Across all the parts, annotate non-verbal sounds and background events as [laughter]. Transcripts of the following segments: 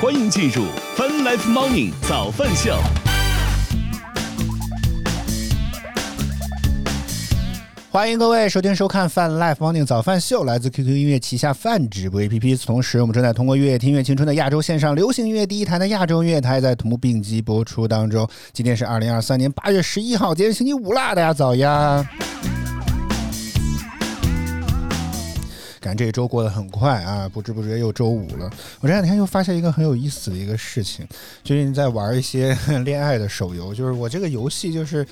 欢迎进入 Fun Life Morning 早饭秀。欢迎各位收听收看 Fun Life Morning 早饭秀，来自 QQ 音乐旗下泛直播 APP。同时，我们正在通过乐听乐青春的亚洲线上流行音乐第一台的亚洲音乐台，在同步并机播出当中。今天是二零二三年八月十一号，今天星期五啦，大家早呀！感觉这一周过得很快啊，不知不觉又周五了。我这两天又发现一个很有意思的一个事情，最近在玩一些 [laughs] 恋爱的手游，就是我这个游戏就是。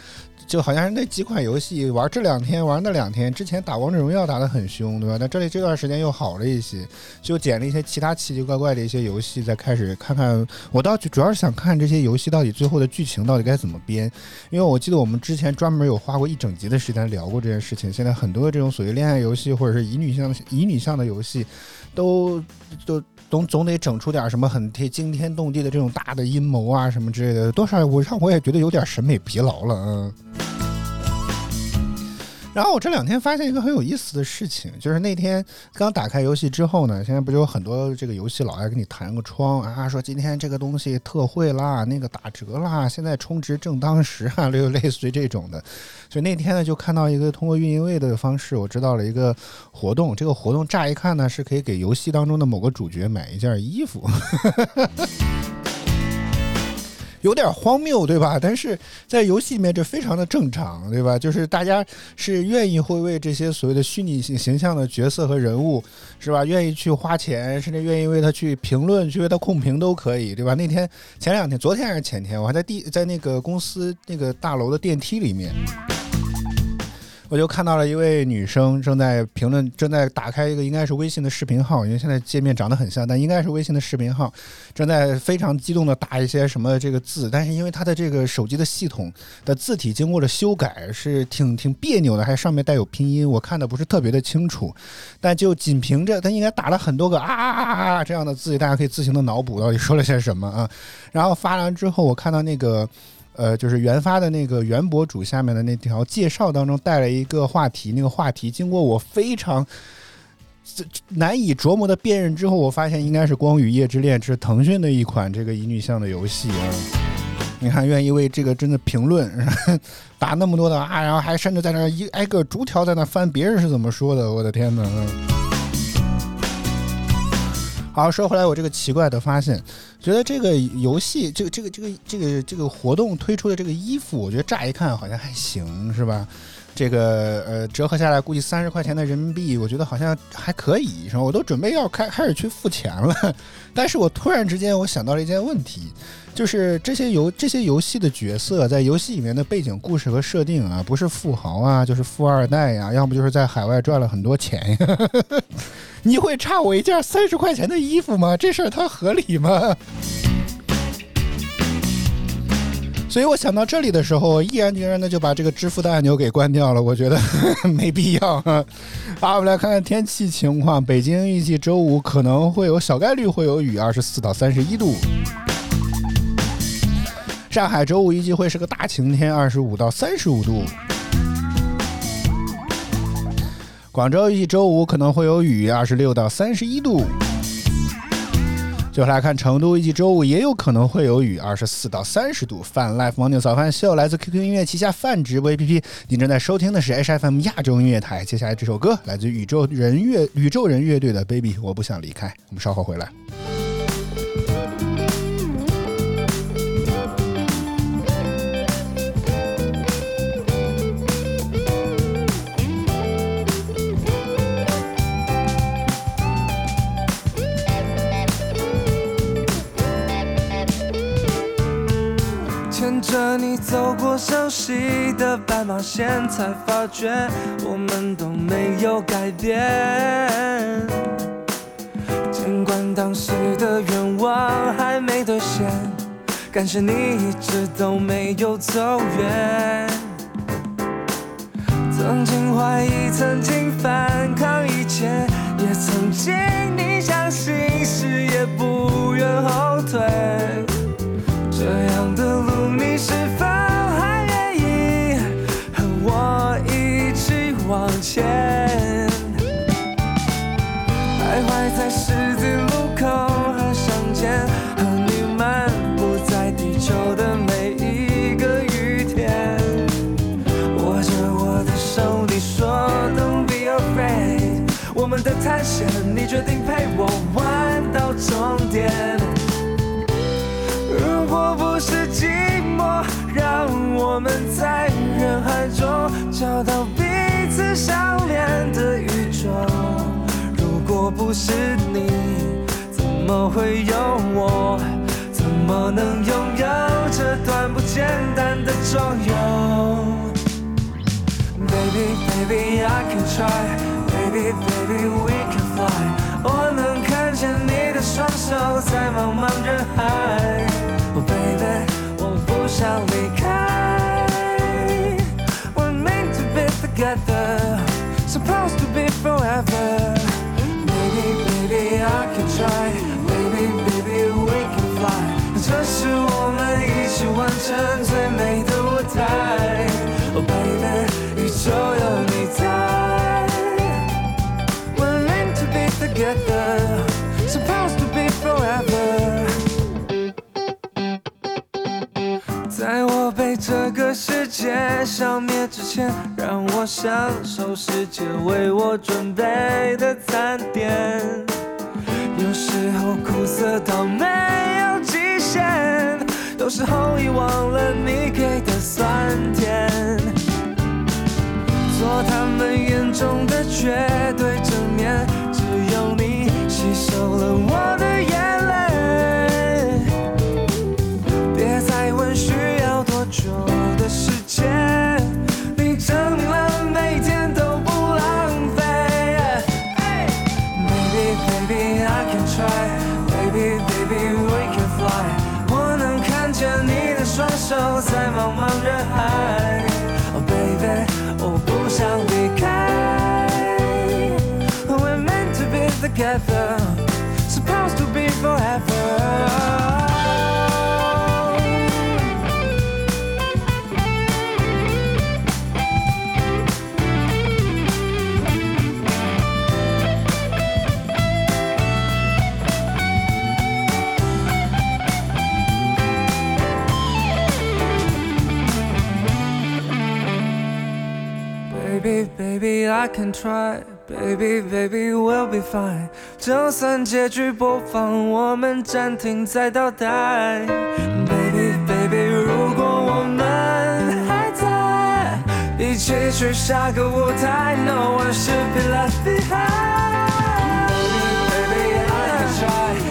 就好像是那几款游戏玩这两天玩那两天，之前打王者荣耀打得很凶，对吧？那这里这段时间又好了一些，就捡了一些其他奇奇怪怪的一些游戏，再开始看看。我倒主要是想看这些游戏到底最后的剧情到底该怎么编，因为我记得我们之前专门有花过一整集的时间聊过这件事情。现在很多的这种所谓恋爱游戏或者是乙女向乙女向的游戏，都都。总总得整出点什么很惊天动地的这种大的阴谋啊什么之类的，多少我让我也觉得有点审美疲劳了，嗯。然后我这两天发现一个很有意思的事情，就是那天刚打开游戏之后呢，现在不就有很多这个游戏老爱给你弹个窗啊，说今天这个东西特惠啦，那个打折啦，现在充值正当时啊，类类似于这种的。所以那天呢，就看到一个通过运营位的方式，我知道了一个活动。这个活动乍一看呢，是可以给游戏当中的某个主角买一件衣服。有点荒谬，对吧？但是在游戏里面这非常的正常，对吧？就是大家是愿意会为这些所谓的虚拟形形象的角色和人物，是吧？愿意去花钱，甚至愿意为他去评论，去为他控评都可以，对吧？那天前两天，昨天还是前天，我还在地在那个公司那个大楼的电梯里面。我就看到了一位女生正在评论，正在打开一个应该是微信的视频号，因为现在界面长得很像，但应该是微信的视频号，正在非常激动的打一些什么这个字，但是因为她的这个手机的系统的字体经过了修改，是挺挺别扭的，还上面带有拼音，我看的不是特别的清楚，但就仅凭着她应该打了很多个啊啊啊啊这样的字，大家可以自行的脑补到底说了些什么啊，然后发完之后，我看到那个。呃，就是原发的那个原博主下面的那条介绍当中带了一个话题，那个话题经过我非常难以琢磨的辨认之后，我发现应该是《光与夜之恋》，是腾讯的一款这个乙女向的游戏啊。你看，愿意为这个真的评论 [laughs] 打那么多的啊，然后还甚至在那一挨个逐条在那翻别人是怎么说的，我的天哪！好，说回来，我这个奇怪的发现，觉得这个游戏，这个这个这个这个这个活动推出的这个衣服，我觉得乍一看好像还行，是吧？这个呃，折合下来估计三十块钱的人民币，我觉得好像还可以，是吧？我都准备要开开始去付钱了，[laughs] 但是我突然之间我想到了一件问题，就是这些游这些游戏的角色在游戏里面的背景故事和设定啊，不是富豪啊，就是富二代呀，要么就是在海外赚了很多钱呀。[laughs] 你会差我一件三十块钱的衣服吗？这事儿它合理吗？所以我想到这里的时候，毅然决然的就把这个支付的按钮给关掉了。我觉得 [laughs] 没必要。好，我们来看看天气情况。北京预计周五可能会有小概率会有雨，二十四到三十一度。上海周五预计会是个大晴天，二十五到三十五度。广州预计周五可能会有雨，二十六到三十一度。最后来看成都，预计周五也有可能会有雨，二十四到三十度。泛 Life Morning 早饭秀来自 QQ 音乐旗下泛直播 APP，您正在收听的是 HFM 亚洲音乐台。接下来这首歌来自宇宙人乐宇宙人乐队的 Baby，我不想离开。我们稍后回来。着你走过熟悉的斑马线，才发觉我们都没有改变。尽管当时的愿望还没兑现，感谢你一直都没有走远。曾经怀疑，曾经反抗一切，也曾经你相信时也不愿后退。这样的路，你是否还愿意和我一起往前？徘徊在十字路口和相见，和你漫步在地球的每一个雨天，握着我的手，你说 Don't be afraid，我们的探险，你决定陪我玩到终点。找到彼此相连的宇宙。如果不是你，怎么会有我？怎么能拥有这段不简单的周游？Baby, baby, I can try. Baby, baby, we can fly. 我能看见你的双手在茫茫人海。Oh baby，我不想 forever. Baby, baby, I can try. Baby, baby, we can fly. 这是我们一起完成最美的舞台。Oh baby，宇宙有你在。We're meant to be together, supposed to be forever. 在我被这个世界消灭之前， 让我享受世界为我准备的餐点。有时候苦涩到没有极限，有时候遗忘了你给的酸甜。做他们眼中的绝对正面，只有你吸收了我的眼 I can try. Baby, baby, we'll be fine. 就算结局播放，我们暂停再倒带。Baby, baby，如果我们还在，一起去下个舞台。No one should be left behind. Baby, baby, I can try.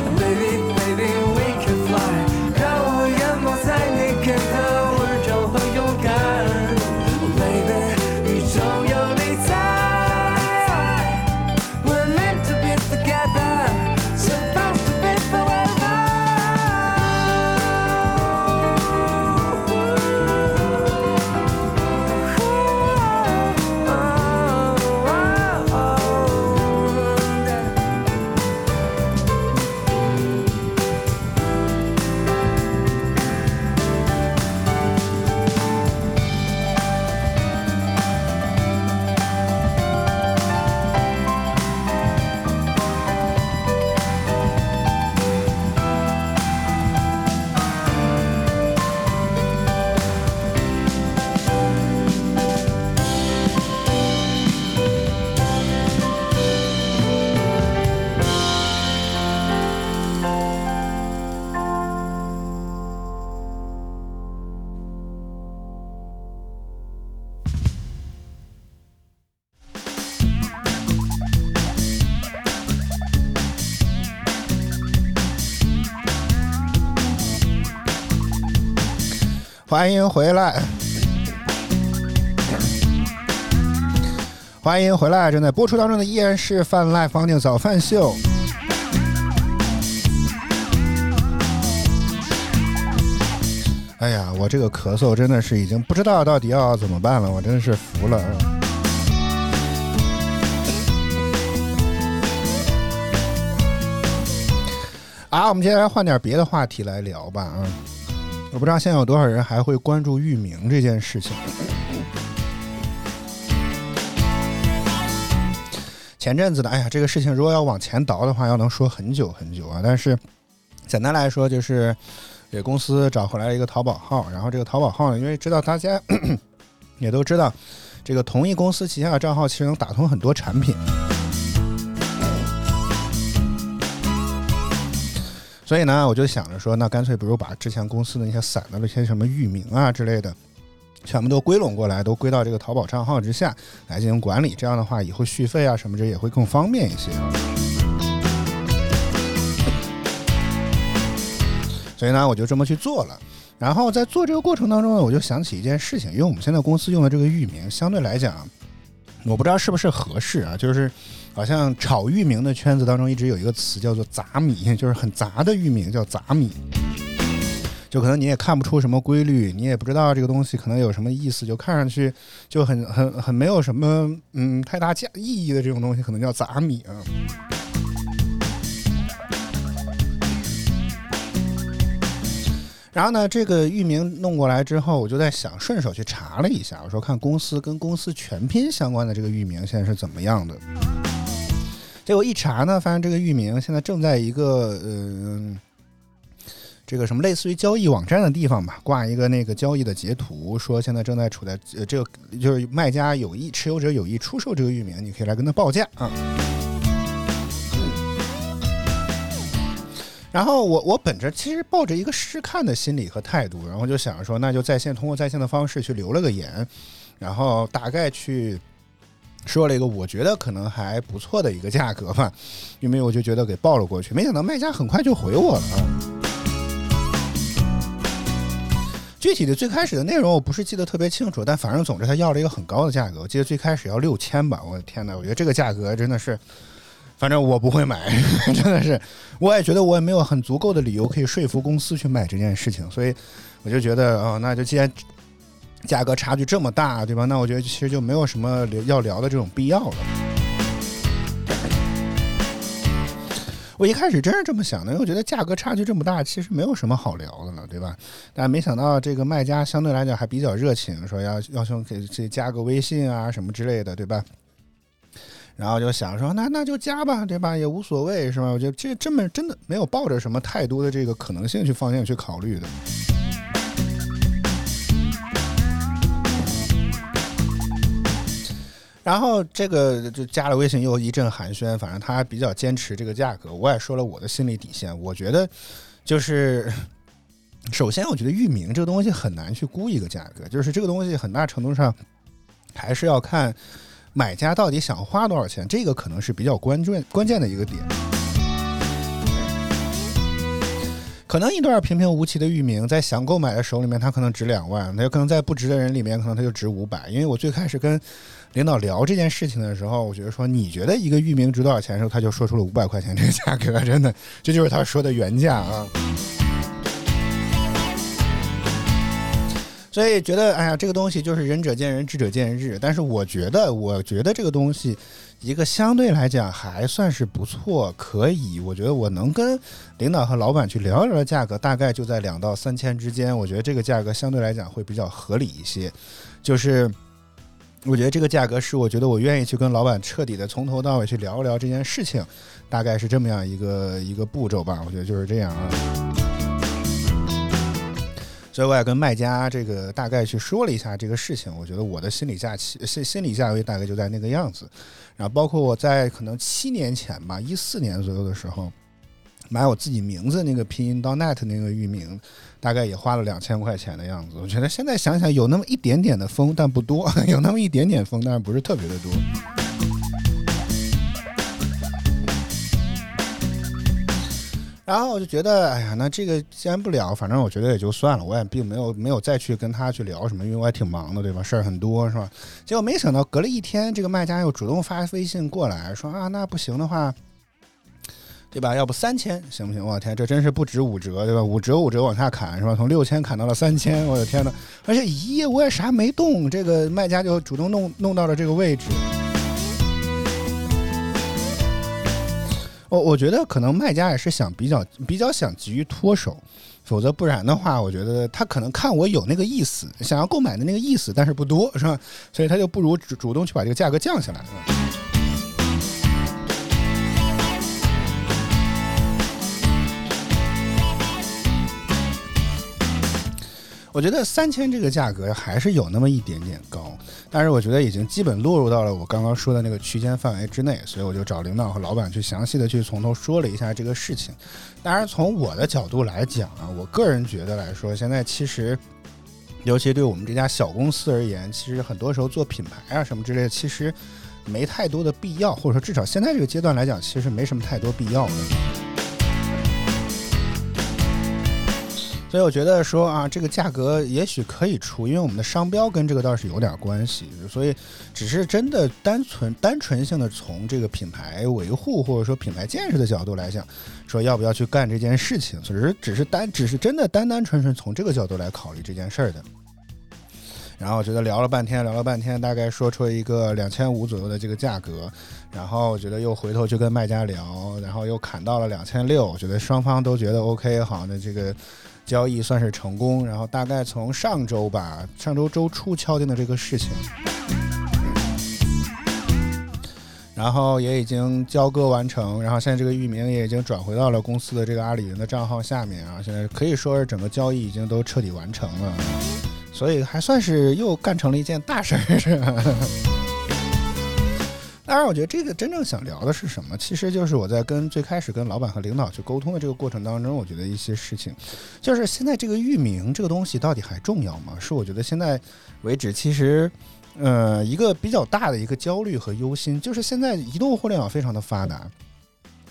欢迎回来，欢迎回来！正在播出当中的依然是泛滥方定早饭秀。哎呀，我这个咳嗽真的是已经不知道到底要怎么办了，我真的是服了啊。啊，我们接下来换点别的话题来聊吧啊！我不知道现在有多少人还会关注域名这件事情。前阵子的，哎呀，这个事情如果要往前倒的话，要能说很久很久啊。但是简单来说，就是给公司找回来一个淘宝号，然后这个淘宝号呢，因为知道大家 [coughs] 也都知道，这个同一公司旗下的账号其实能打通很多产品。所以呢，我就想着说，那干脆不如把之前公司的那些散的那些什么域名啊之类的，全部都归拢过来，都归到这个淘宝账号之下来进行管理。这样的话，以后续费啊什么这也会更方便一些。所以呢，我就这么去做了。然后在做这个过程当中呢，我就想起一件事情，因为我们现在公司用的这个域名，相对来讲，我不知道是不是合适啊，就是好像炒域名的圈子当中一直有一个词叫做“杂米”，[laughs] 就是很杂的域名叫“杂米”，就可能你也看不出什么规律，你也不知道这个东西可能有什么意思，就看上去就很很很没有什么嗯太大价意义的这种东西，可能叫“杂米”啊。然后呢，这个域名弄过来之后，我就在想，顺手去查了一下，我说看公司跟公司全拼相关的这个域名现在是怎么样的。结果一查呢，发现这个域名现在正在一个呃，这个什么类似于交易网站的地方吧，挂一个那个交易的截图，说现在正在处在呃这个就是卖家有意持有者有意出售这个域名，你可以来跟他报价啊。然后我我本着其实抱着一个试看的心理和态度，然后就想着说，那就在线通过在线的方式去留了个言，然后大概去说了一个我觉得可能还不错的一个价格吧，因为我就觉得给报了过去，没想到卖家很快就回我了。具体的最开始的内容我不是记得特别清楚，但反正总之他要了一个很高的价格，我记得最开始要六千吧，我的天哪，我觉得这个价格真的是。反正我不会买，[laughs] 真的是，我也觉得我也没有很足够的理由可以说服公司去买这件事情，所以我就觉得啊，那就既然价格差距这么大，对吧？那我觉得其实就没有什么要聊的这种必要了。我一开始真是这么想的，因为我觉得价格差距这么大，其实没有什么好聊的了，对吧？但没想到这个卖家相对来讲还比较热情，说要要求给这加个微信啊什么之类的，对吧？然后就想说，那那就加吧，对吧？也无所谓，是吧？我觉得这这么真的没有抱着什么太多的这个可能性去方向去考虑的。然后这个就加了微信，又一阵寒暄。反正他比较坚持这个价格，我也说了我的心理底线。我觉得就是，首先我觉得域名这个东西很难去估一个价格，就是这个东西很大程度上还是要看。买家到底想花多少钱？这个可能是比较关键关键的一个点。可能一段平平无奇的域名，在想购买的手里面，它可能值两万；那有可能在不值的人里面，可能它就值五百。因为我最开始跟领导聊这件事情的时候，我觉得说你觉得一个域名值多少钱的时候，他就说出了五百块钱这个价格，真的，这就是他说的原价啊。所以觉得，哎呀，这个东西就是仁者见仁，智者见智。但是我觉得，我觉得这个东西，一个相对来讲还算是不错，可以。我觉得我能跟领导和老板去聊一聊价格，大概就在两到三千之间。我觉得这个价格相对来讲会比较合理一些。就是我觉得这个价格是，我觉得我愿意去跟老板彻底的从头到尾去聊一聊这件事情，大概是这么样一个一个步骤吧。我觉得就是这样啊。所以我也跟卖家这个大概去说了一下这个事情，我觉得我的心理价期心心理价位大概就在那个样子，然后包括我在可能七年前吧，一四年左右的时候买我自己名字那个拼音到 net 那个域名，大概也花了两千块钱的样子。我觉得现在想想有那么一点点的风，但不多，[laughs] 有那么一点点风，但是不是特别的多。然后我就觉得，哎呀，那这个既然不聊，反正我觉得也就算了，我也并没有没有再去跟他去聊什么，因为我也挺忙的，对吧？事儿很多，是吧？结果没想到隔了一天，这个卖家又主动发微信过来，说啊，那不行的话，对吧？要不三千行不行？我天，这真是不止五折，对吧？五折五折往下砍，是吧？从六千砍到了三千，我的天呐！而且一夜，我也啥没动，这个卖家就主动弄弄到了这个位置。我我觉得可能卖家也是想比较比较想急于脱手，否则不然的话，我觉得他可能看我有那个意思，想要购买的那个意思，但是不多，是吧？所以他就不如主主动去把这个价格降下来。了我觉得三千这个价格还是有那么一点点高，但是我觉得已经基本落入到了我刚刚说的那个区间范围之内，所以我就找领导和老板去详细的去从头说了一下这个事情。当然，从我的角度来讲啊，我个人觉得来说，现在其实，尤其对我们这家小公司而言，其实很多时候做品牌啊什么之类的，其实没太多的必要，或者说至少现在这个阶段来讲，其实没什么太多必要的。所以我觉得说啊，这个价格也许可以出，因为我们的商标跟这个倒是有点关系，所以只是真的单纯单纯性的从这个品牌维护或者说品牌建设的角度来讲，说要不要去干这件事情，只是只是单只是真的单单纯纯从这个角度来考虑这件事儿的。然后我觉得聊了半天，聊了半天，大概说出一个两千五左右的这个价格，然后我觉得又回头去跟卖家聊，然后又砍到了两千六，我觉得双方都觉得 OK，好，那这个。交易算是成功，然后大概从上周吧，上周周初敲定的这个事情，然后也已经交割完成，然后现在这个域名也已经转回到了公司的这个阿里云的账号下面啊，现在可以说是整个交易已经都彻底完成了，所以还算是又干成了一件大事儿。是吧当然，我觉得这个真正想聊的是什么？其实就是我在跟最开始跟老板和领导去沟通的这个过程当中，我觉得一些事情，就是现在这个域名这个东西到底还重要吗？是我觉得现在为止，其实，呃，一个比较大的一个焦虑和忧心，就是现在移动互联网非常的发达，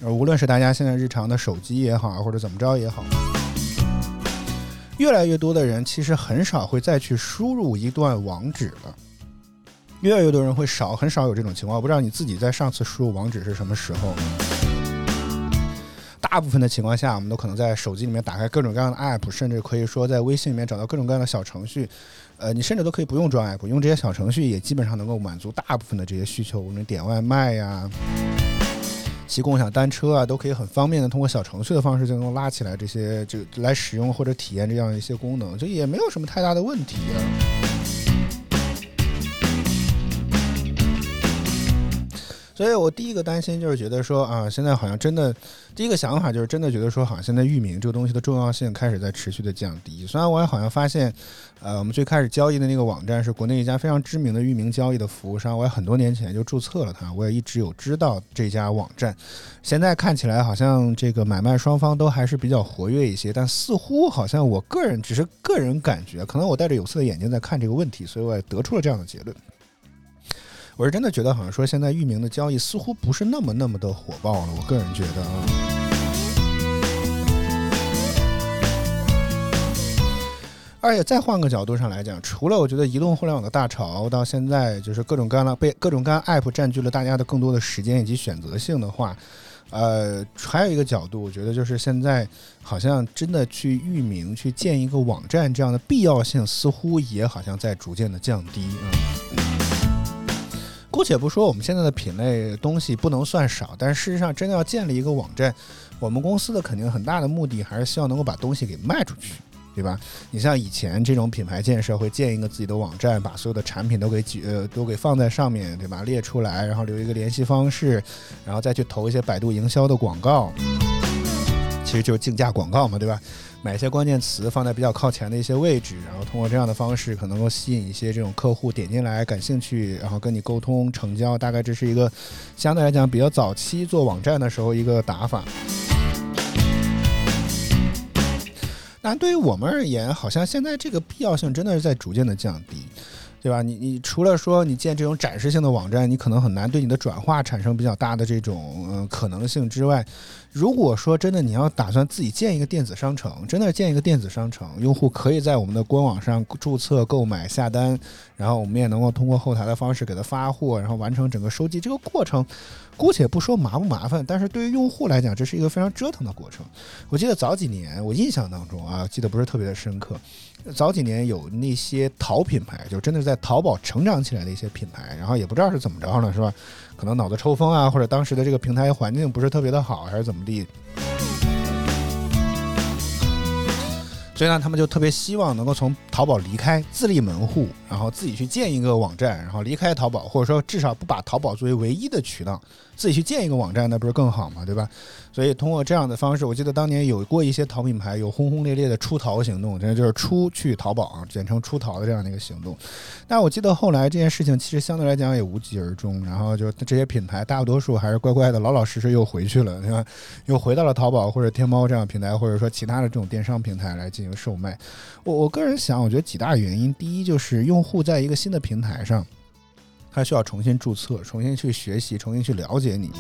呃，无论是大家现在日常的手机也好，或者怎么着也好，越来越多的人其实很少会再去输入一段网址了。越来越多人会少，很少有这种情况。我不知道你自己在上次输入网址是什么时候。大部分的情况下，我们都可能在手机里面打开各种各样的 app，甚至可以说在微信里面找到各种各样的小程序。呃，你甚至都可以不用装 app，用这些小程序也基本上能够满足大部分的这些需求。我们点外卖呀、骑共享单车啊，都可以很方便的通过小程序的方式就能拉起来这些，就来使用或者体验这样一些功能，就也没有什么太大的问题。所以我第一个担心就是觉得说啊，现在好像真的，第一个想法就是真的觉得说，好像现在域名这个东西的重要性开始在持续的降低。虽然我也好像发现，呃，我们最开始交易的那个网站是国内一家非常知名的域名交易的服务商，我也很多年前就注册了它，我也一直有知道这家网站。现在看起来好像这个买卖双方都还是比较活跃一些，但似乎好像我个人只是个人感觉，可能我戴着有色的眼镜在看这个问题，所以我也得出了这样的结论。我是真的觉得，好像说现在域名的交易似乎不是那么那么的火爆了。我个人觉得啊，而且再换个角度上来讲，除了我觉得移动互联网的大潮到现在就是各种各样的被各种各样 app 占据了大家的更多的时间以及选择性的话，呃，还有一个角度，我觉得就是现在好像真的去域名去建一个网站这样的必要性，似乎也好像在逐渐的降低啊。姑且不说我们现在的品类东西不能算少，但是事实上真的要建立一个网站，我们公司的肯定很大的目的还是希望能够把东西给卖出去，对吧？你像以前这种品牌建设会建一个自己的网站，把所有的产品都给举呃都给放在上面，对吧？列出来，然后留一个联系方式，然后再去投一些百度营销的广告，其实就是竞价广告嘛，对吧？买一些关键词放在比较靠前的一些位置，然后通过这样的方式，可能够吸引一些这种客户点进来感兴趣，然后跟你沟通成交。大概这是一个相对来讲比较早期做网站的时候一个打法。但对于我们而言，好像现在这个必要性真的是在逐渐的降低。对吧？你你除了说你建这种展示性的网站，你可能很难对你的转化产生比较大的这种呃可能性之外，如果说真的你要打算自己建一个电子商城，真的建一个电子商城，用户可以在我们的官网上注册购买下单，然后我们也能够通过后台的方式给他发货，然后完成整个收集这个过程。姑且不说麻不麻烦，但是对于用户来讲，这是一个非常折腾的过程。我记得早几年，我印象当中啊，记得不是特别的深刻。早几年有那些淘品牌，就真的是在淘宝成长起来的一些品牌，然后也不知道是怎么着呢，是吧？可能脑子抽风啊，或者当时的这个平台环境不是特别的好，还是怎么地。所以呢，他们就特别希望能够从淘宝离开，自立门户，然后自己去建一个网站，然后离开淘宝，或者说至少不把淘宝作为唯一的渠道。自己去建一个网站，那不是更好吗？对吧？所以通过这样的方式，我记得当年有过一些淘品牌有轰轰烈烈的出淘行动，真的就是出去淘宝啊，简称出淘的这样的一个行动。但我记得后来这件事情其实相对来讲也无疾而终，然后就这些品牌大多数还是乖乖的老老实实又回去了，对吧？又回到了淘宝或者天猫这样平台，或者说其他的这种电商平台来进行售卖。我我个人想，我觉得几大原因，第一就是用户在一个新的平台上。他需要重新注册，重新去学习，重新去了解你。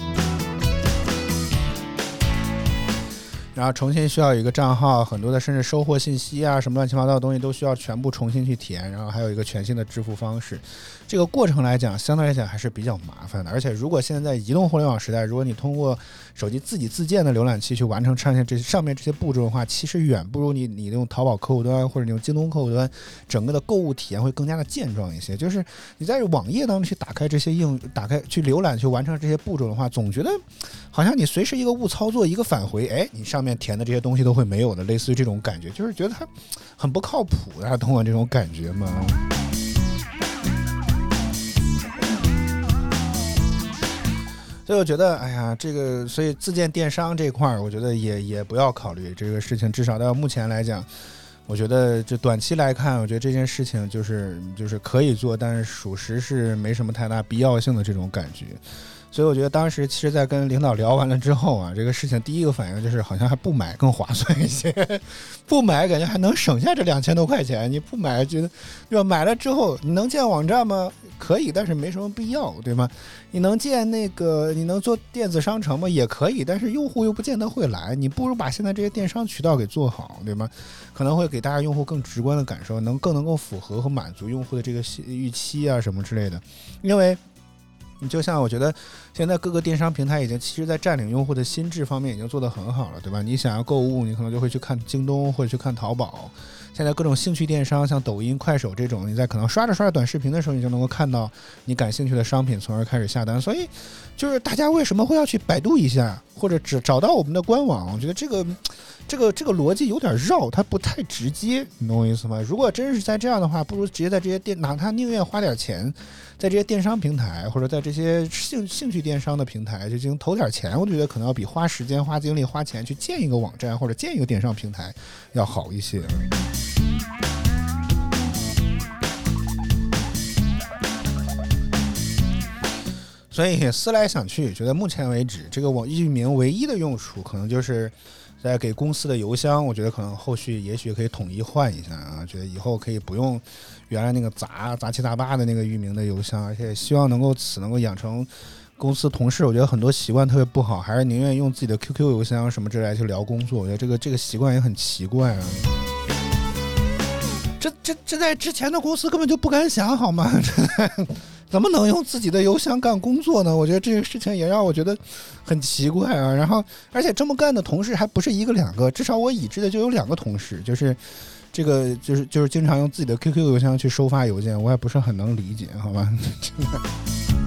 然后重新需要一个账号，很多的甚至收货信息啊，什么乱七八糟的东西都需要全部重新去填。然后还有一个全新的支付方式，这个过程来讲，相对来讲还是比较麻烦的。而且如果现在移动互联网时代，如果你通过手机自己自建的浏览器去完成上线这上面这些步骤的话，其实远不如你你用淘宝客户端或者你用京东客户端，整个的购物体验会更加的健壮一些。就是你在网页当中去打开这些应用打开去浏览去完成这些步骤的话，总觉得好像你随时一个误操作一个返回，哎，你上面填的这些东西都会没有的，类似于这种感觉，就是觉得它很不靠谱，大家懂我这种感觉吗？所以我觉得，哎呀，这个，所以自建电商这块儿，我觉得也也不要考虑这个事情。至少到目前来讲，我觉得就短期来看，我觉得这件事情就是就是可以做，但是属实是没什么太大必要性的这种感觉。所以我觉得当时其实，在跟领导聊完了之后啊，这个事情第一个反应就是，好像还不买更划算一些，[laughs] 不买感觉还能省下这两千多块钱。你不买觉得，要买了之后你能建网站吗？可以，但是没什么必要，对吗？你能建那个，你能做电子商城吗？也可以，但是用户又不见得会来。你不如把现在这些电商渠道给做好，对吗？可能会给大家用户更直观的感受，能更能够符合和满足用户的这个预期啊什么之类的，因为。你就像我觉得，现在各个电商平台已经其实，在占领用户的心智方面已经做得很好了，对吧？你想要购物，你可能就会去看京东或者去看淘宝。现在各种兴趣电商，像抖音、快手这种，你在可能刷着刷着短视频的时候，你就能够看到你感兴趣的商品，从而开始下单。所以，就是大家为什么会要去百度一下，或者只找到我们的官网？我觉得这个。这个这个逻辑有点绕，它不太直接，你懂我意思吗？如果真是在这样的话，不如直接在这些电，哪怕宁愿花点钱，在这些电商平台或者在这些兴兴趣电商的平台就进行投点钱，我觉得可能要比花时间、花精力、花钱去建一个网站或者建一个电商平台要好一些。所以思来想去，觉得目前为止，这个网域名唯一的用处可能就是。在给公司的邮箱，我觉得可能后续也许可以统一换一下啊，觉得以后可以不用原来那个杂杂七杂八的那个域名的邮箱，而且希望能够此能够养成公司同事，我觉得很多习惯特别不好，还是宁愿用自己的 QQ 邮箱什么之类去聊工作，我觉得这个这个习惯也很奇怪啊。这这这在之前的公司根本就不敢想，好吗？这 [laughs] 怎么能用自己的邮箱干工作呢？我觉得这个事情也让我觉得很奇怪啊。然后，而且这么干的同事还不是一个两个，至少我已知的就有两个同事，就是这个就是就是经常用自己的 QQ 邮箱去收发邮件，我也不是很能理解，好吧？[laughs]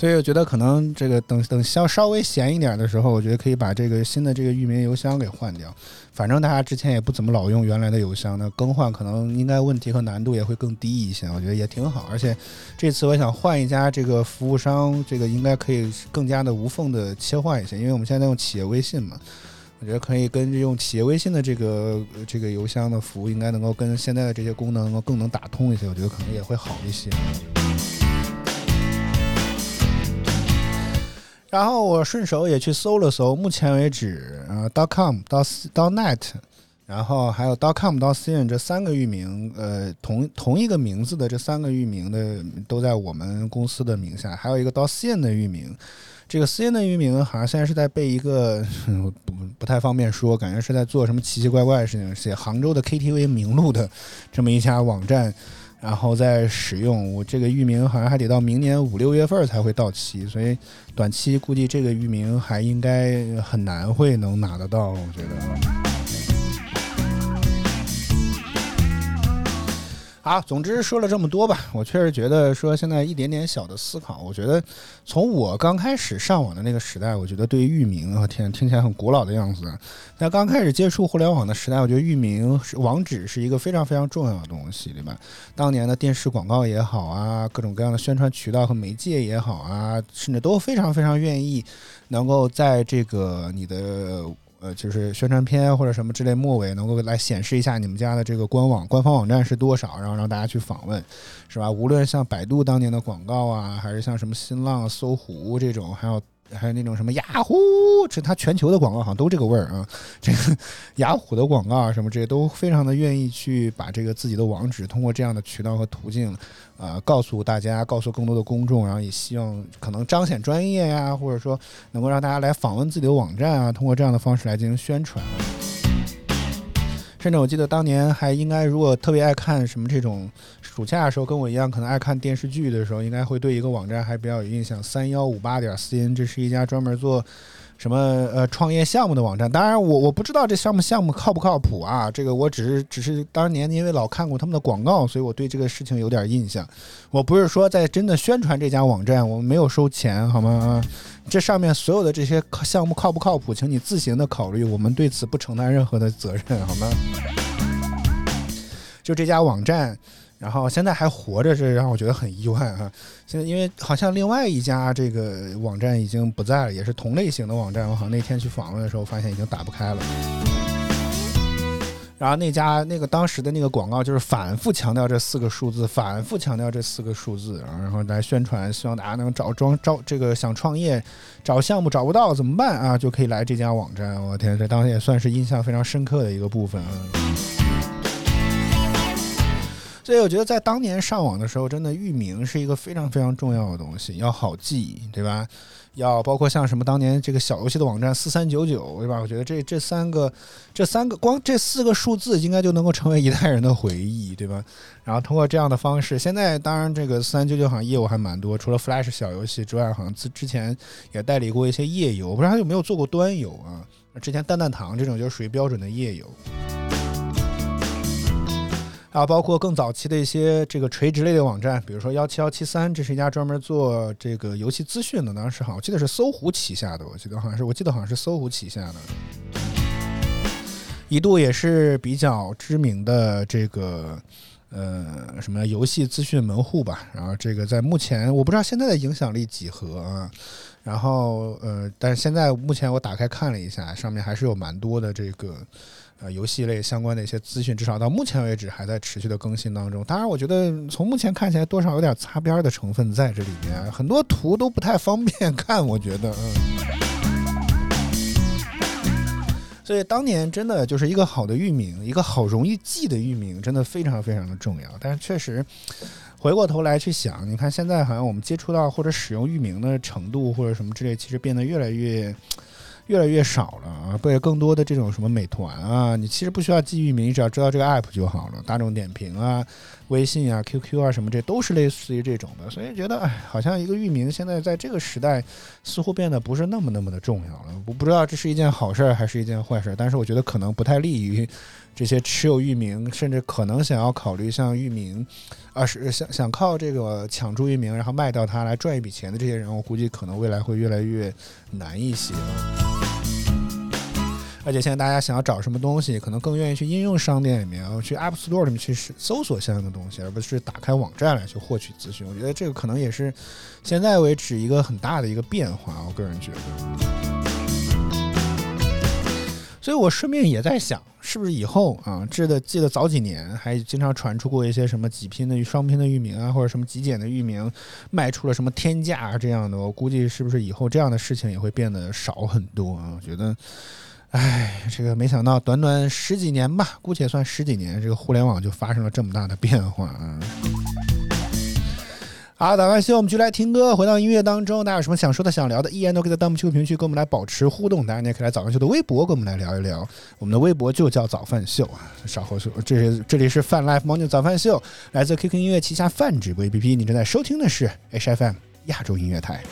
所以我觉得可能这个等等稍稍微闲一点的时候，我觉得可以把这个新的这个域名邮箱给换掉。反正大家之前也不怎么老用原来的邮箱，那更换可能应该问题和难度也会更低一些。我觉得也挺好。而且这次我想换一家这个服务商，这个应该可以更加的无缝的切换一些，因为我们现在用企业微信嘛，我觉得可以跟用企业微信的这个这个邮箱的服务，应该能够跟现在的这些功能能够更能打通一些。我觉得可能也会好一些。然后我顺手也去搜了搜，目前为止，呃，dot com 到到 .net，然后还有 dotcom 到 .cn 这三个域名，呃，同同一个名字的这三个域名的都在我们公司的名下，还有一个 dotcn 的域名，这个 .cn 的域名好像现在是在被一个 [laughs] 不不太方便说，感觉是在做什么奇奇怪怪的事情，写杭州的 KTV 名录的这么一家网站。然后再使用我这个域名，好像还得到明年五六月份才会到期，所以短期估计这个域名还应该很难会能拿得到，我觉得。好，总之说了这么多吧，我确实觉得说现在一点点小的思考，我觉得从我刚开始上网的那个时代，我觉得对于域名啊，天，听起来很古老的样子。在刚开始接触互联网的时代，我觉得域名网址是一个非常非常重要的东西，对吧？当年的电视广告也好啊，各种各样的宣传渠道和媒介也好啊，甚至都非常非常愿意能够在这个你的。呃，就是宣传片或者什么之类，末尾能够来显示一下你们家的这个官网官方网站是多少，然后让大家去访问，是吧？无论像百度当年的广告啊，还是像什么新浪、搜狐这种，还有。还有那种什么雅虎，这它全球的广告好像都这个味儿啊。这个雅虎的广告啊，什么这些都非常的愿意去把这个自己的网址通过这样的渠道和途径，呃，告诉大家，告诉更多的公众，然后也希望可能彰显专业呀，或者说能够让大家来访问自己的网站啊，通过这样的方式来进行宣传。甚至我记得当年还应该，如果特别爱看什么这种暑假的时候，跟我一样可能爱看电视剧的时候，应该会对一个网站还比较有印象。三幺五八点 cn，这是一家专门做。什么呃创业项目的网站？当然我我不知道这项目项目靠不靠谱啊。这个我只是只是当年因为老看过他们的广告，所以我对这个事情有点印象。我不是说在真的宣传这家网站，我们没有收钱，好吗？[laughs] 这上面所有的这些项目靠不靠谱，请你自行的考虑，我们对此不承担任何的责任，好吗？就这家网站。然后现在还活着，这让我觉得很意外哈。现在因为好像另外一家这个网站已经不在了，也是同类型的网站。我好像那天去访问的时候，发现已经打不开了。然后那家那个当时的那个广告就是反复强调这四个数字，反复强调这四个数字，然后来宣传，希望大家能找装招这个想创业找项目找不到怎么办啊？就可以来这家网站。我天，这当时也算是印象非常深刻的一个部分啊。所以我觉得在当年上网的时候，真的域名是一个非常非常重要的东西，要好记，对吧？要包括像什么当年这个小游戏的网站四三九九，对吧？我觉得这这三个这三个光这四个数字应该就能够成为一代人的回忆，对吧？然后通过这样的方式，现在当然这个四三九九好像业务还蛮多，除了 Flash 小游戏之外，好像之之前也代理过一些页游，不知道他有没有做过端游啊？之前蛋蛋堂这种就属于标准的页游。啊，包括更早期的一些这个垂直类的网站，比如说幺七幺七三，这是一家专门做这个游戏资讯的，当时好像我记得是搜狐旗下的，我记得好像是，我记得好像是搜狐旗下的，一度也是比较知名的这个呃什么游戏资讯门户吧。然后这个在目前我不知道现在的影响力几何啊，然后呃，但是现在目前我打开看了一下，上面还是有蛮多的这个。呃，游戏类相关的一些资讯，至少到目前为止还在持续的更新当中。当然，我觉得从目前看起来，多少有点擦边的成分在这里面，很多图都不太方便 [laughs] 看。我觉得，嗯。所以当年真的就是一个好的域名，一个好容易记的域名，真的非常非常的重要。但是确实，回过头来去想，你看现在好像我们接触到或者使用域名的程度或者什么之类，其实变得越来越。越来越少了啊！被更多的这种什么美团啊，你其实不需要记域名，你只要知道这个 app 就好了。大众点评啊、微信啊、QQ 啊什么，这都是类似于这种的。所以觉得，哎，好像一个域名现在在这个时代似乎变得不是那么那么的重要了。我不知道这是一件好事儿还是一件坏事儿，但是我觉得可能不太利于这些持有域名，甚至可能想要考虑像域名啊，是想想靠这个抢注域名，然后卖掉它来赚一笔钱的这些人，我估计可能未来会越来越难一些。而且现在大家想要找什么东西，可能更愿意去应用商店里面，去 App Store 里面去搜索相应的东西，而不是打开网站来去获取资讯。我觉得这个可能也是现在为止一个很大的一个变化。我个人觉得，所以我顺便也在想，是不是以后啊，记得记得早几年还经常传出过一些什么几拼的双拼的域名啊，或者什么极简的域名卖出了什么天价这样的。我估计是不是以后这样的事情也会变得少很多啊？我觉得。唉，这个没想到，短短十几年吧，姑且算十几年，这个互联网就发生了这么大的变化啊！好，打完秀，我们就来听歌，回到音乐当中。大家有什么想说的、想聊的，依然都可以在弹幕区、评论区跟我们来保持互动。当然，你也可以来早饭秀的微博跟我们来聊一聊。我们的微博就叫早饭秀啊。稍后说，这是这里是饭 Life Morning 早饭秀，来自 QQ 音乐旗下泛直播 APP。你正在收听的是 HFM 亚洲音乐台。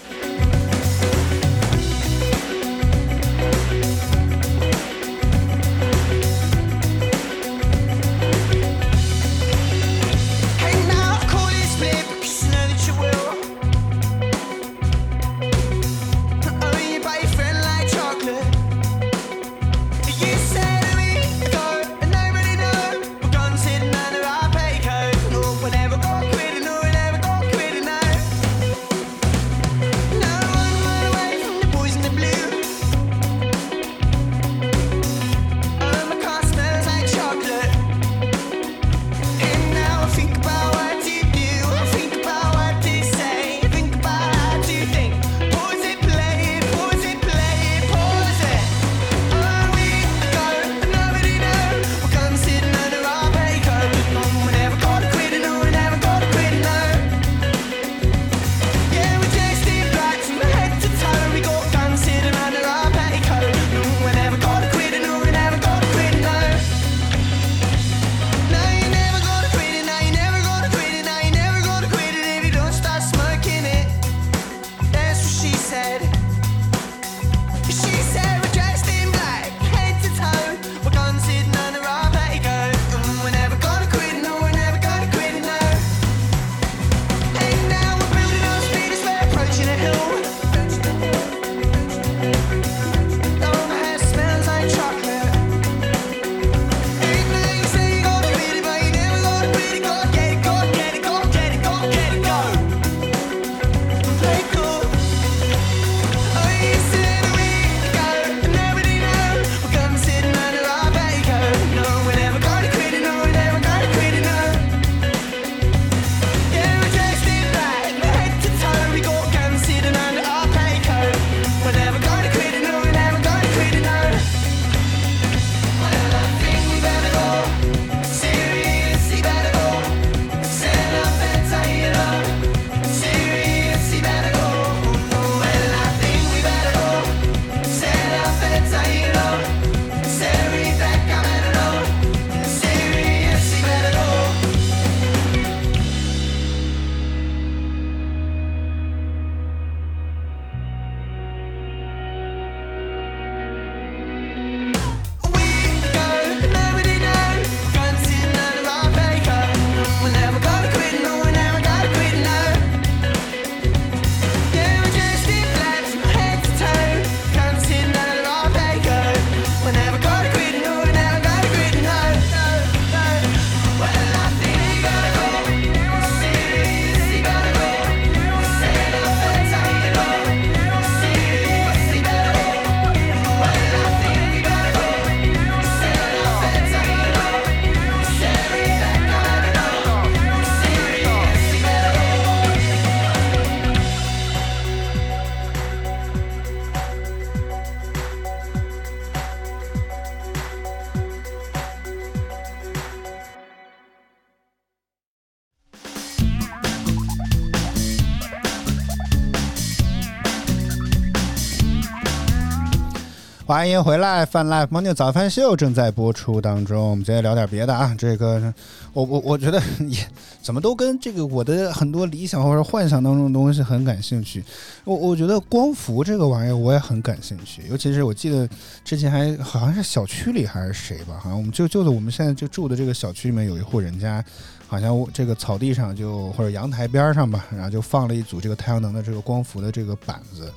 欢迎回来，泛 Life Morning 早饭秀正在播出当中。我们今天聊点别的啊，这个我我我觉得 [laughs] 也怎么都跟这个我的很多理想或者幻想当中的东西很感兴趣。我我觉得光伏这个玩意儿我也很感兴趣，尤其是我记得之前还好像是小区里还是谁吧，好像我们就就在我们现在就住的这个小区里面有一户人家，好像这个草地上就或者阳台边上吧，然后就放了一组这个太阳能的这个光伏的这个板子。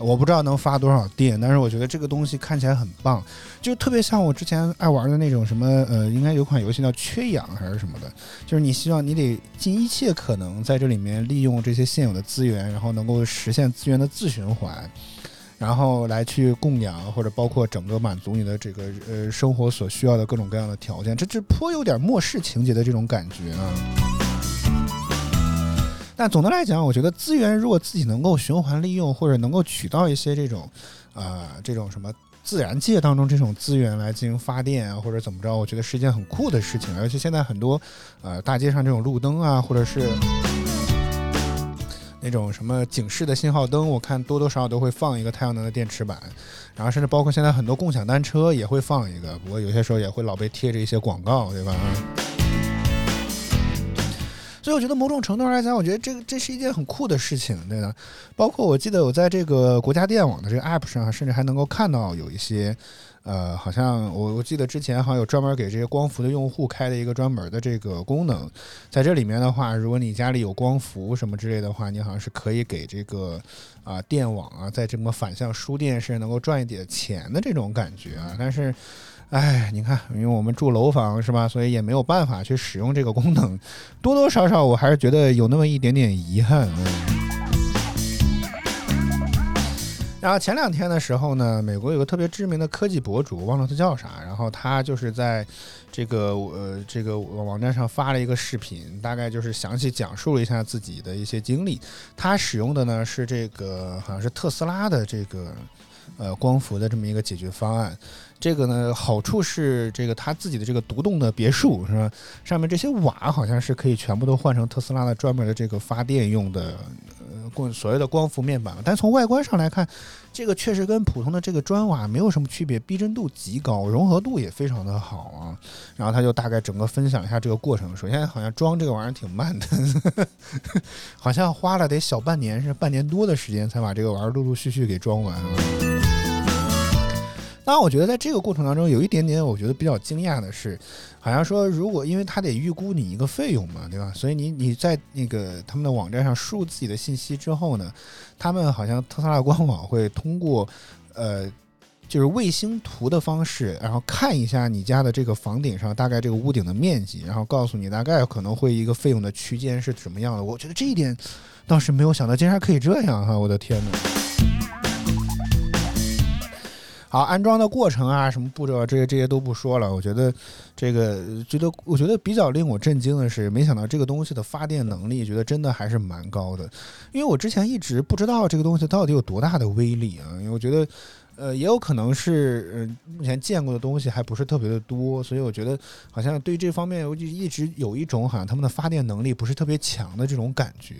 我不知道能发多少电，但是我觉得这个东西看起来很棒，就特别像我之前爱玩的那种什么呃，应该有款游戏叫《缺氧》还是什么的，就是你希望你得尽一切可能在这里面利用这些现有的资源，然后能够实现资源的自循环，然后来去供养或者包括整个满足你的这个呃生活所需要的各种各样的条件，这这颇有点末世情节的这种感觉啊。但总的来讲，我觉得资源如果自己能够循环利用，或者能够取到一些这种，呃，这种什么自然界当中这种资源来进行发电啊，或者怎么着，我觉得是一件很酷的事情。而且现在很多，呃，大街上这种路灯啊，或者是那种什么警示的信号灯，我看多多少少都会放一个太阳能的电池板，然后甚至包括现在很多共享单车也会放一个，不过有些时候也会老被贴着一些广告，对吧？所以我觉得某种程度上来讲，我觉得这个这是一件很酷的事情，对的。包括我记得我在这个国家电网的这个 app 上，甚至还能够看到有一些，呃，好像我我记得之前好像有专门给这些光伏的用户开的一个专门的这个功能，在这里面的话，如果你家里有光伏什么之类的话，你好像是可以给这个啊电网啊，在这么反向输电是能够赚一点钱的这种感觉啊，但是。哎，你看，因为我们住楼房是吧，所以也没有办法去使用这个功能，多多少少我还是觉得有那么一点点遗憾。嗯然后前两天的时候呢，美国有个特别知名的科技博主，忘了他叫啥，然后他就是在这个呃这个网站上发了一个视频，大概就是详细讲述了一下自己的一些经历。他使用的呢是这个好像是特斯拉的这个呃光伏的这么一个解决方案。这个呢，好处是这个他自己的这个独栋的别墅是吧？上面这些瓦好像是可以全部都换成特斯拉的专门的这个发电用的，呃，光所谓的光伏面板。但从外观上来看，这个确实跟普通的这个砖瓦没有什么区别，逼真度极高，融合度也非常的好啊。然后他就大概整个分享一下这个过程。首先，好像装这个玩意儿挺慢的，[laughs] 好像花了得小半年，是半年多的时间才把这个玩意儿陆陆续续给装完了。当然，我觉得在这个过程当中，有一点点我觉得比较惊讶的是，好像说如果因为他得预估你一个费用嘛，对吧？所以你你在那个他们的网站上输入自己的信息之后呢，他们好像特斯拉官网会通过呃就是卫星图的方式，然后看一下你家的这个房顶上大概这个屋顶的面积，然后告诉你大概可能会一个费用的区间是什么样的。我觉得这一点倒是没有想到，竟然可以这样哈！我的天哪！好，安装的过程啊，什么步骤啊，这些这些都不说了。我觉得，这个觉得，我觉得比较令我震惊的是，没想到这个东西的发电能力，觉得真的还是蛮高的。因为我之前一直不知道这个东西到底有多大的威力啊。因为我觉得，呃，也有可能是，呃，目前见过的东西还不是特别的多，所以我觉得好像对这方面，我就一直有一种好像他们的发电能力不是特别强的这种感觉。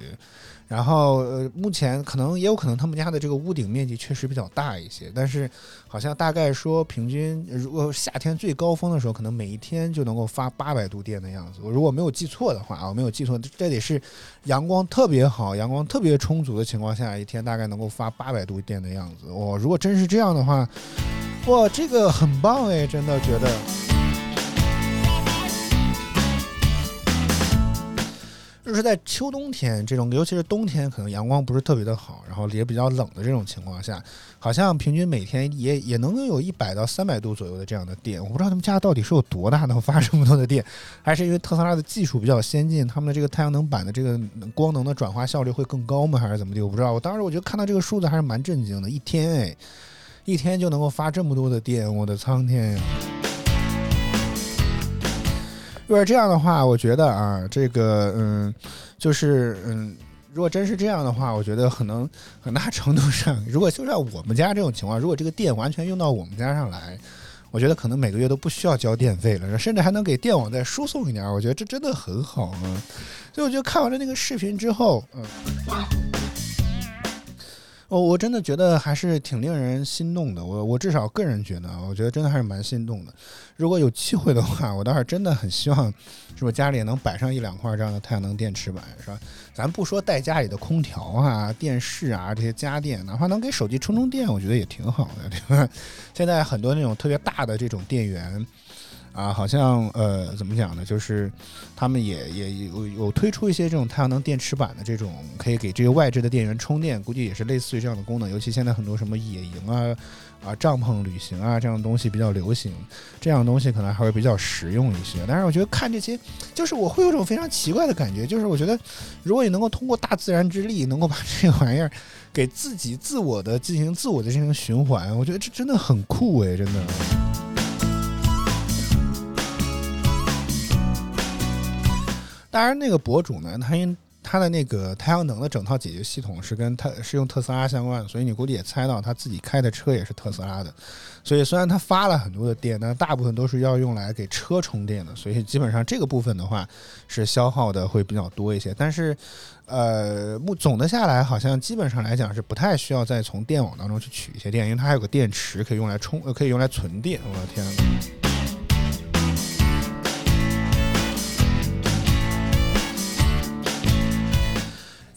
然后，呃，目前可能也有可能他们家的这个屋顶面积确实比较大一些，但是好像大概说平均，如果夏天最高峰的时候，可能每一天就能够发八百度电的样子。我如果没有记错的话啊，我没有记错，这得是阳光特别好、阳光特别充足的情况下，一天大概能够发八百度电的样子。哇，如果真是这样的话，哇，这个很棒哎，真的觉得。就是在秋冬天这种，尤其是冬天，可能阳光不是特别的好，然后也比较冷的这种情况下，好像平均每天也也能有一百到三百度左右的这样的电。我不知道他们家到底是有多大能发这么多的电，[laughs] 还是因为特斯拉的技术比较先进，他们的这个太阳能板的这个光能的转化效率会更高吗？还是怎么的？我不知道。我当时我觉得看到这个数字还是蛮震惊的，一天哎，一天就能够发这么多的电，我的苍天呀！如果这样的话，我觉得啊，这个嗯，就是嗯，如果真是这样的话，我觉得可能很大程度上，如果就像我们家这种情况，如果这个电完全用到我们家上来，我觉得可能每个月都不需要交电费了，甚至还能给电网再输送一点，我觉得这真的很好啊。所以我就看完了那个视频之后，嗯。哦我真的觉得还是挺令人心动的。我我至少个人觉得，我觉得真的还是蛮心动的。如果有机会的话，我倒是真的很希望，是不是家里能摆上一两块这样的太阳能电池板，是吧？咱不说带家里的空调啊、电视啊这些家电，哪怕能给手机充充电，我觉得也挺好的，对吧？现在很多那种特别大的这种电源。啊，好像呃，怎么讲呢？就是他们也也有有推出一些这种太阳能电池板的这种，可以给这些外置的电源充电，估计也是类似于这样的功能。尤其现在很多什么野营啊、啊帐篷旅行啊这样的东西比较流行，这样的东西可能还会比较实用一些。但是我觉得看这些，就是我会有种非常奇怪的感觉，就是我觉得如果你能够通过大自然之力，能够把这个玩意儿给自己自我的进行自我的进行循环，我觉得这真的很酷诶，真的。当然，那个博主呢，他因他的那个太阳能的整套解决系统是跟他是用特斯拉相关的，所以你估计也猜到他自己开的车也是特斯拉的。所以虽然他发了很多的电，但大部分都是要用来给车充电的，所以基本上这个部分的话是消耗的会比较多一些。但是，呃，目总的下来，好像基本上来讲是不太需要再从电网当中去取一些电，因为它还有个电池可以用来充，呃，可以用来存电。我的天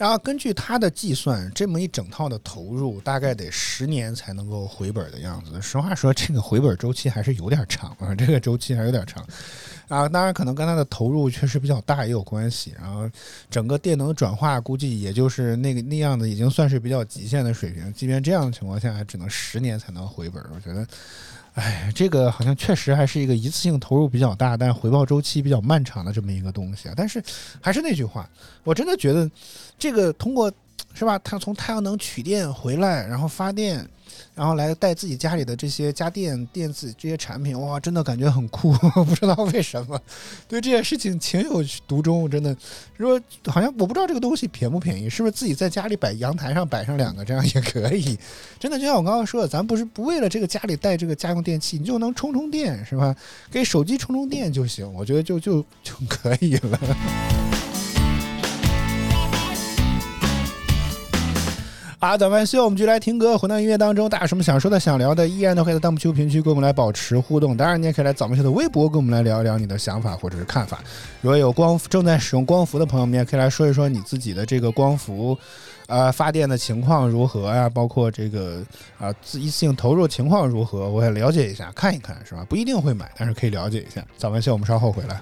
然后根据他的计算，这么一整套的投入大概得十年才能够回本的样子。实话说，这个回本周期还是有点长啊，这个周期还有点长。啊，当然可能跟他的投入确实比较大也有关系。然后整个电能转化估计也就是那个那样子，已经算是比较极限的水平。即便这样的情况下，还只能十年才能回本。我觉得。哎，这个好像确实还是一个一次性投入比较大，但回报周期比较漫长的这么一个东西啊。但是还是那句话，我真的觉得这个通过是吧？它从太阳能取电回来，然后发电。然后来带自己家里的这些家电、电子这些产品，哇，真的感觉很酷，[laughs] 不知道为什么，对这件事情情有独钟。真的，说好像我不知道这个东西便不便宜，是不是自己在家里摆阳台上摆上两个这样也可以？[laughs] 真的，就像我刚刚说的，咱不是不为了这个家里带这个家用电器，你就能充充电是吧？给手机充充电就行，我觉得就就就可以了。好，早饭秀我们就来听歌，回到音乐当中，大家有什么想说的，想聊的，依然都可以在弹幕区评论区跟我们来保持互动。当然你也可以来早饭秀的微博跟我们来聊一聊你的想法或者是看法。如果有光，正在使用光伏的朋友，你也可以来说一说你自己的这个光伏发电的情况如何呀，包括这个自一次性投入情况如何，我想了解一下，看一看，是吧？不一定会买，但是可以了解一下。早饭秀我们稍后回来。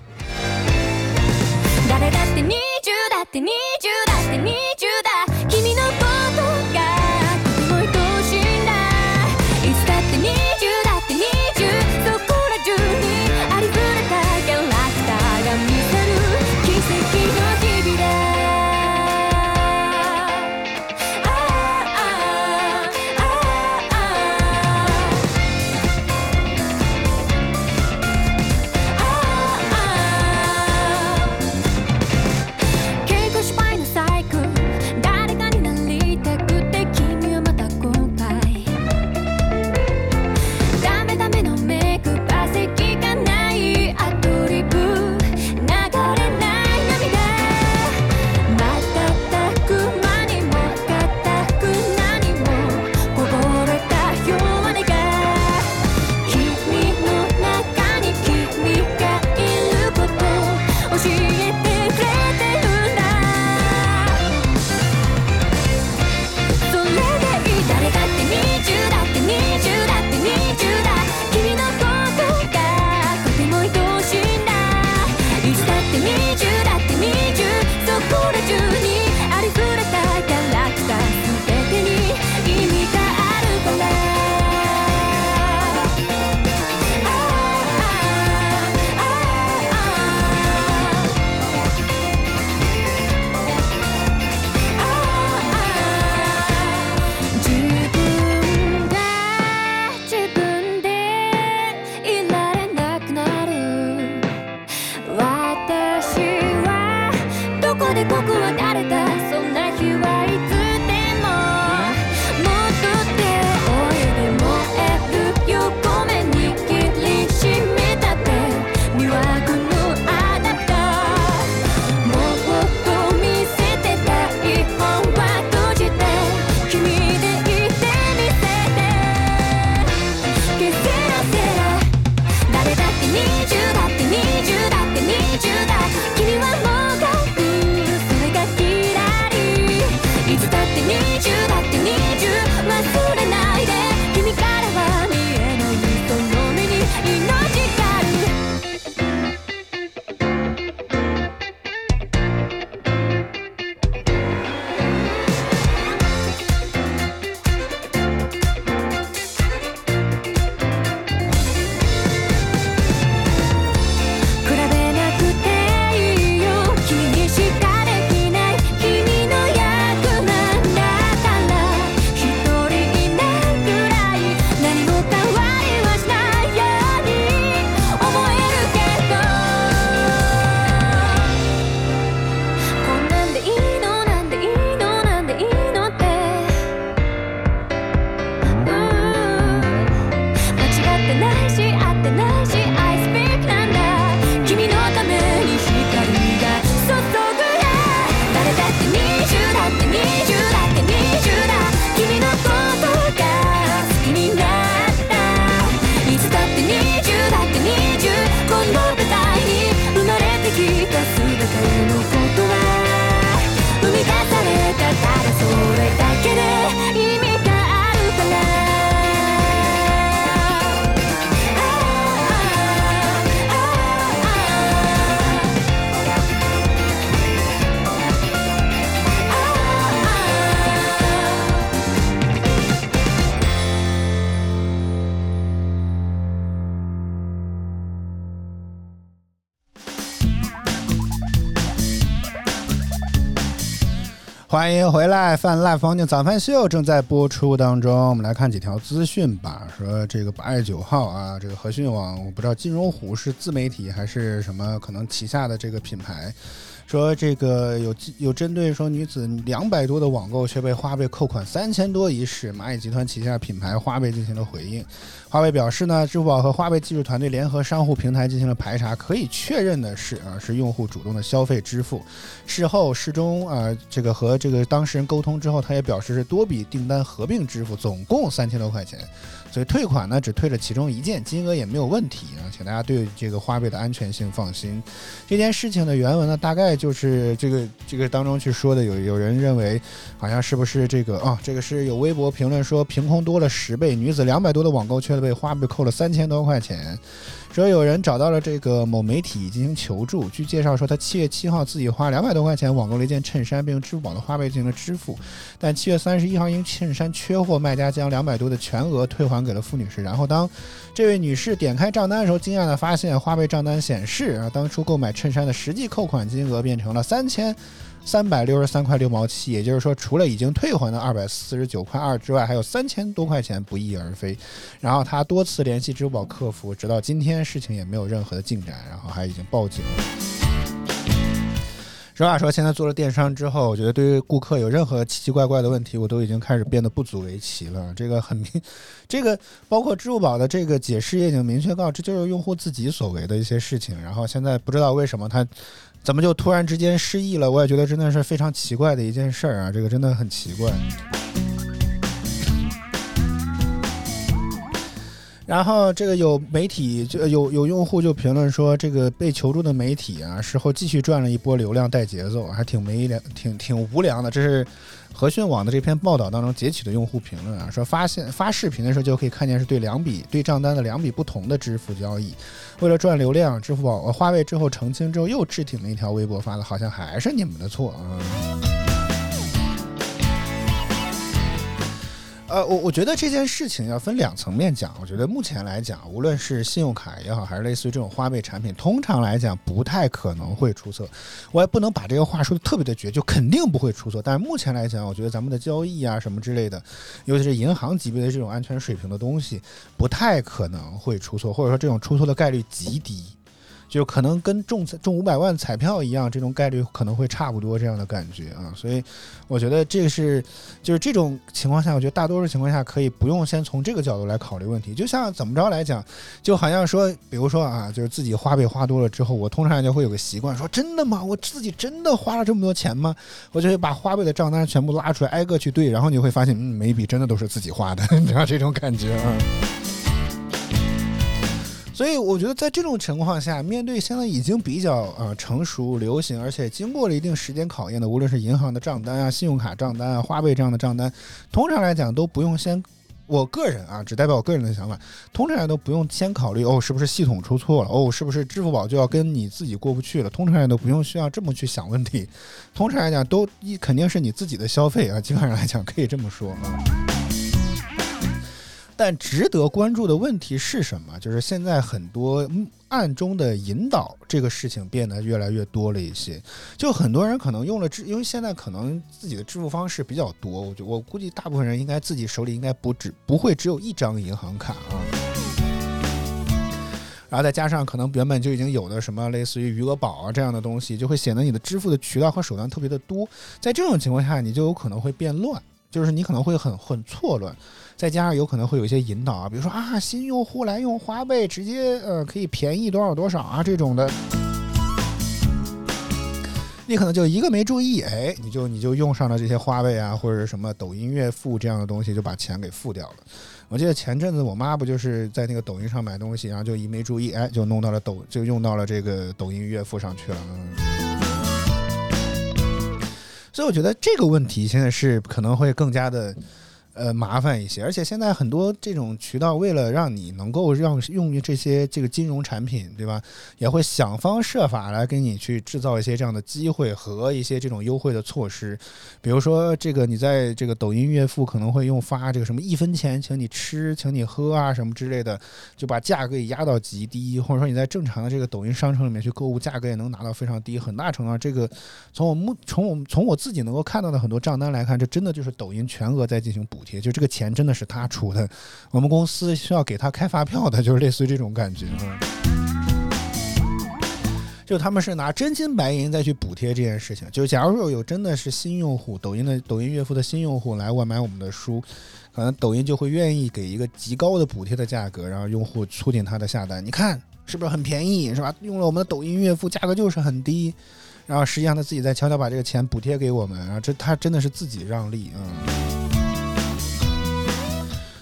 欢迎回来，泛拉风景早饭秀正在播出当中。我们来看几条资讯吧。说这个八月九号啊，这个和讯网，我不知道金融虎是自媒体还是什么，可能旗下的这个品牌，说这个有有针对说女子两百多的网购却被花呗扣款三千多一事，蚂蚁集团旗下品牌花呗进行了回应。花呗表示呢，支付宝和花呗技术团队联合商户平台进行了排查，可以确认的是啊，是用户主动的消费支付。事后事中啊，这个和这个当事人沟通之后，他也表示是多笔订单合并支付，总共三千多块钱。所以退款呢，只退了其中一件，金额也没有问题啊，请大家对这个花呗的安全性放心。这件事情的原文呢，大概就是这个这个当中去说的，有有人认为好像是不是这个啊，这个是有微博评论说凭空多了十倍，女子两百多的网购却被花呗扣了三千多块钱。说有人找到了这个某媒体进行求助，据介绍说他七月七号自己花两百多块钱网购了一件衬衫，并用支付宝的花呗进行了支付，但七月三十一号因衬衫缺货，卖家将两百多的全额退还给了付女士。然后当这位女士点开账单的时候，惊讶的发现花呗账单显示啊，当初购买衬衫的实际扣款金额变成了三千。三百六十三块六毛七，也就是说，除了已经退还的二百四十九块二之外，还有三千多块钱不翼而飞。然后他多次联系支付宝客服，直到今天事情也没有任何的进展，然后还已经报警了。实话说，现在做了电商之后，我觉得对于顾客有任何奇奇怪怪的问题，我都已经开始变得不足为奇了。这个很明，[laughs] 这个包括支付宝的这个解释也已经明确告知，这就是用户自己所为的一些事情。然后现在不知道为什么他怎么就突然之间失忆了，我也觉得真的是非常奇怪的一件事儿啊，这个真的很奇怪。然后这个有媒体就有有用户就评论说，这个被求助的媒体啊，事后继续赚了一波流量带节奏，还挺没良，挺挺无良的。这是和讯网的这篇报道当中截取的用户评论啊，说发现发视频的时候就可以看见是对两笔对账单的两笔不同的支付交易。为了赚流量，支付宝、呃、花呗之后澄清之后又置顶了一条微博，发了好像还是你们的错啊。呃，我我觉得这件事情要分两层面讲。我觉得目前来讲，无论是信用卡也好，还是类似于这种花呗产品，通常来讲不太可能会出错。我也不能把这个话说的特别的绝，就肯定不会出错。但是目前来讲，我觉得咱们的交易啊什么之类的，尤其是银行级别的这种安全水平的东西，不太可能会出错，或者说这种出错的概率极低。就可能跟中中五百万彩票一样，这种概率可能会差不多这样的感觉啊，所以我觉得这是就是这种情况下，我觉得大多数情况下可以不用先从这个角度来考虑问题。就像怎么着来讲，就好像说，比如说啊，就是自己花呗花多了之后，我通常就会有个习惯，说真的吗？我自己真的花了这么多钱吗？我就会把花呗的账单全部拉出来，挨个去对，然后你会发现，嗯，每一笔真的都是自己花的，[laughs] 你知道这种感觉啊。所以我觉得在这种情况下，面对现在已经比较呃成熟、流行，而且经过了一定时间考验的，无论是银行的账单啊、信用卡账单啊、花呗这样的账单，通常来讲都不用先。我个人啊，只代表我个人的想法，通常来都不用先考虑哦，是不是系统出错了，哦，是不是支付宝就要跟你自己过不去了，通常来都不用需要这么去想问题，通常来讲都一肯定是你自己的消费啊，基本上来讲可以这么说啊。但值得关注的问题是什么？就是现在很多暗中的引导这个事情变得越来越多了一些。就很多人可能用了支，因为现在可能自己的支付方式比较多，我觉我估计大部分人应该自己手里应该不止不会只有一张银行卡啊。然后再加上可能原本就已经有的什么类似于余额宝啊这样的东西，就会显得你的支付的渠道和手段特别的多。在这种情况下，你就有可能会变乱，就是你可能会很很错乱。再加上有可能会有一些引导啊，比如说啊，新用户来用花呗，直接呃可以便宜多少多少啊这种的，你可能就一个没注意，哎，你就你就用上了这些花呗啊或者什么抖音月付这样的东西，就把钱给付掉了。我记得前阵子我妈不就是在那个抖音上买东西，然后就一没注意，哎，就弄到了抖，就用到了这个抖音月付上去了。嗯所以我觉得这个问题现在是可能会更加的。呃，麻烦一些，而且现在很多这种渠道，为了让你能够让用于这些这个金融产品，对吧？也会想方设法来给你去制造一些这样的机会和一些这种优惠的措施。比如说，这个你在这个抖音月付可能会用发这个什么一分钱请你吃，请你喝啊什么之类的，就把价格也压到极低。或者说你在正常的这个抖音商城里面去购物，价格也能拿到非常低。很大程度上，这个从我目从我从我自己能够看到的很多账单来看，这真的就是抖音全额在进行补。补贴就这个钱真的是他出的，我们公司需要给他开发票的，就是类似于这种感觉。就他们是拿真金白银再去补贴这件事情。就假如说有真的是新用户，抖音的抖音月付的新用户来购买我们的书，可能抖音就会愿意给一个极高的补贴的价格，然后用户促进他的下单。你看是不是很便宜，是吧？用了我们的抖音月付，价格就是很低，然后实际上他自己在悄悄把这个钱补贴给我们，然后这他真的是自己让利，嗯。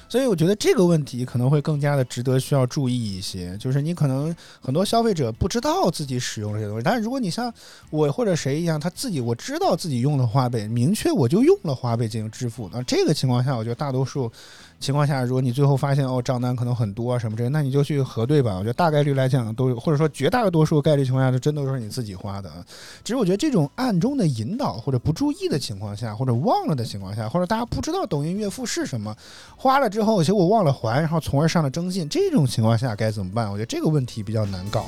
所以我觉得这个问题可能会更加的值得需要注意一些，就是你可能很多消费者不知道自己使用这些东西，但是如果你像我或者谁一样，他自己我知道自己用的花呗，明确我就用了花呗进行支付，那这个情况下，我觉得大多数。情况下，如果你最后发现哦账单可能很多啊什么这，那你就去核对吧。我觉得大概率来讲都有，或者说绝大多数概率情况下，这真都是你自己花的。只是我觉得这种暗中的引导或者不注意的情况下，或者忘了的情况下，或者大家不知道抖音月付是什么，花了之后结果忘了还，然后从而上了征信，这种情况下该怎么办？我觉得这个问题比较难搞。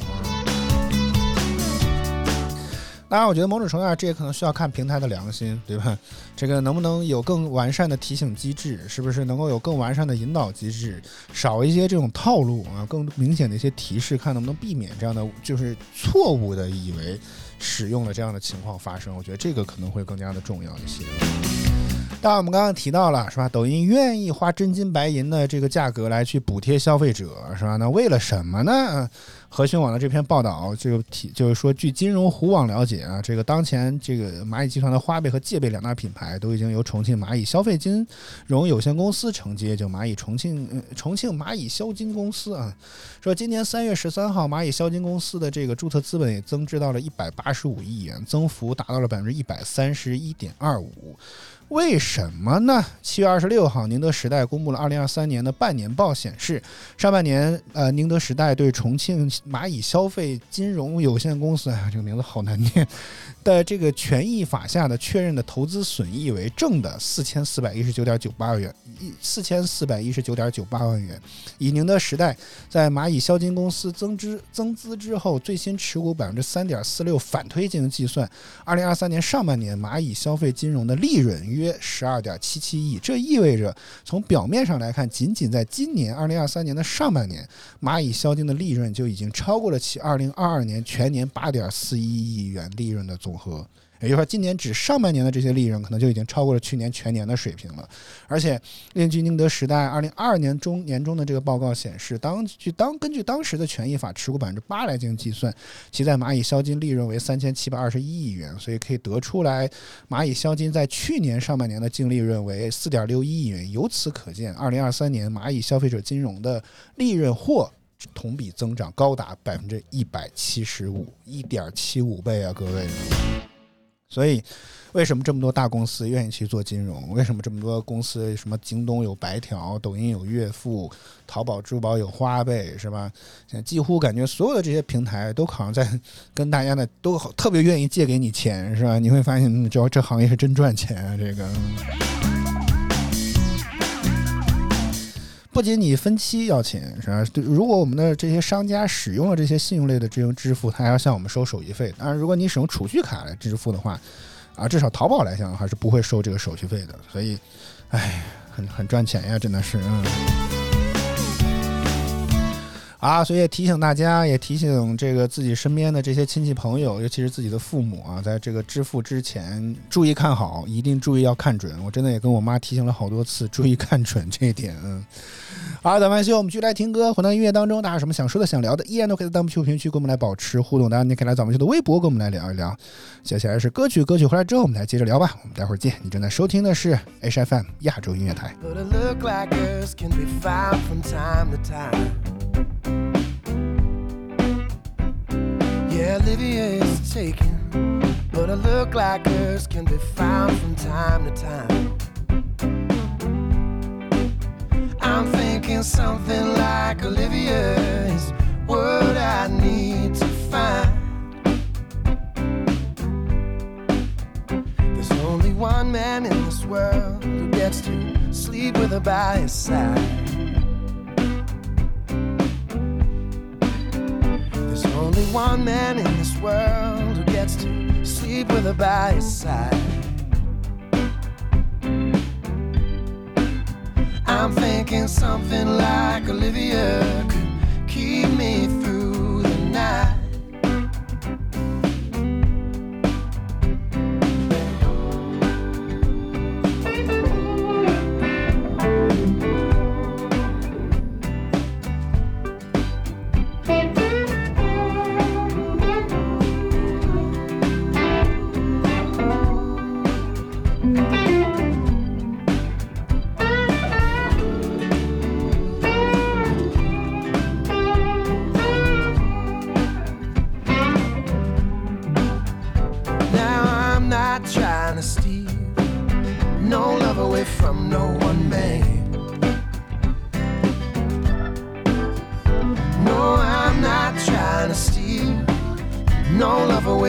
当然，我觉得某种程度上，这也可能需要看平台的良心，对吧？这个能不能有更完善的提醒机制？是不是能够有更完善的引导机制？少一些这种套路啊，更明显的一些提示，看能不能避免这样的就是错误的以为使用了这样的情况发生？我觉得这个可能会更加的重要一些。当然，我们刚刚提到了，是吧？抖音愿意花真金白银的这个价格来去补贴消费者，是吧？那为了什么呢？和讯网的这篇报道就提，就是说，据金融虎网了解啊，这个当前这个蚂蚁集团的花呗和借呗两大品牌都已经由重庆蚂蚁消费金融有限公司承接，就蚂蚁重庆重庆蚂蚁消金公司啊，说今年三月十三号，蚂蚁消金公司的这个注册资本也增至到了一百八十五亿元，增幅达到了百分之一百三十一点二五。为什么呢？七月二十六号，宁德时代公布了二零二三年的半年报，显示上半年，呃，宁德时代对重庆蚂蚁消费金融有限公司，啊，这个名字好难念，[laughs] 的这个权益法下的确认的投资损益为正的四千四百一十九点九八万元，一四千四百一十九点九八万元。以宁德时代在蚂蚁消金公司增资增资之后，最新持股百分之三点四六反推进行计算，二零二三年上半年蚂蚁消费金融的利润约。约十二点七七亿，这意味着从表面上来看，仅仅在今年二零二三年的上半年，蚂蚁消金的利润就已经超过了其二零二二年全年八点四一亿元利润的总和。也就是说，今年只上半年的这些利润，可能就已经超过了去年全年的水平了。而且，根据宁德时代二零二二年中年中的这个报告显示，当据当根据当时的权益法持股百分之八来进行计算，其在蚂蚁消金利润为三千七百二十一亿元，所以可以得出来，蚂蚁消金在去年上半年的净利润为四点六一亿元。由此可见，二零二三年蚂蚁消费者金融的利润或同比增长高达百分之一百七十五，一点七五倍啊，各位。所以，为什么这么多大公司愿意去做金融？为什么这么多公司，什么京东有白条，抖音有月付，淘宝、支付宝有花呗，是吧？现在几乎感觉所有的这些平台都好像在 [laughs] 跟大家呢，都好特别愿意借给你钱，是吧？你会发现，嗯这这行业是真赚钱啊，这个。不仅你分期要钱是吧？对如果我们的这些商家使用了这些信用类的这种支付，他还要向我们收手续费。当然，如果你使用储蓄卡来支付的话，啊，至少淘宝来讲还是不会收这个手续费的。所以，哎，很很赚钱呀，真的是。嗯啊，所以也提醒大家，也提醒这个自己身边的这些亲戚朋友，尤其是自己的父母啊，在这个支付之前注意看好，一定注意要看准。我真的也跟我妈提醒了好多次，注意看准这一点。嗯，好，咱们秀，我们继续来听歌，回到音乐当中，大家有什么想说的、想聊的，依然都可以在弹幕区评论区跟我们来保持互动。当然，你可以来咱们秀的微博跟我们来聊一聊。接下来是歌曲，歌曲回来之后，我们来接着聊吧。我们待会儿见。你正在收听的是 HFM 亚洲音乐台。Olivia is taken, but a look like hers can be found from time to time. I'm thinking something like Olivia is what I need to find. There's only one man in this world who gets to sleep with her by his side. There's only one man in this world who gets to sleep with her by his side. I'm thinking something like Olivia could keep me through the night.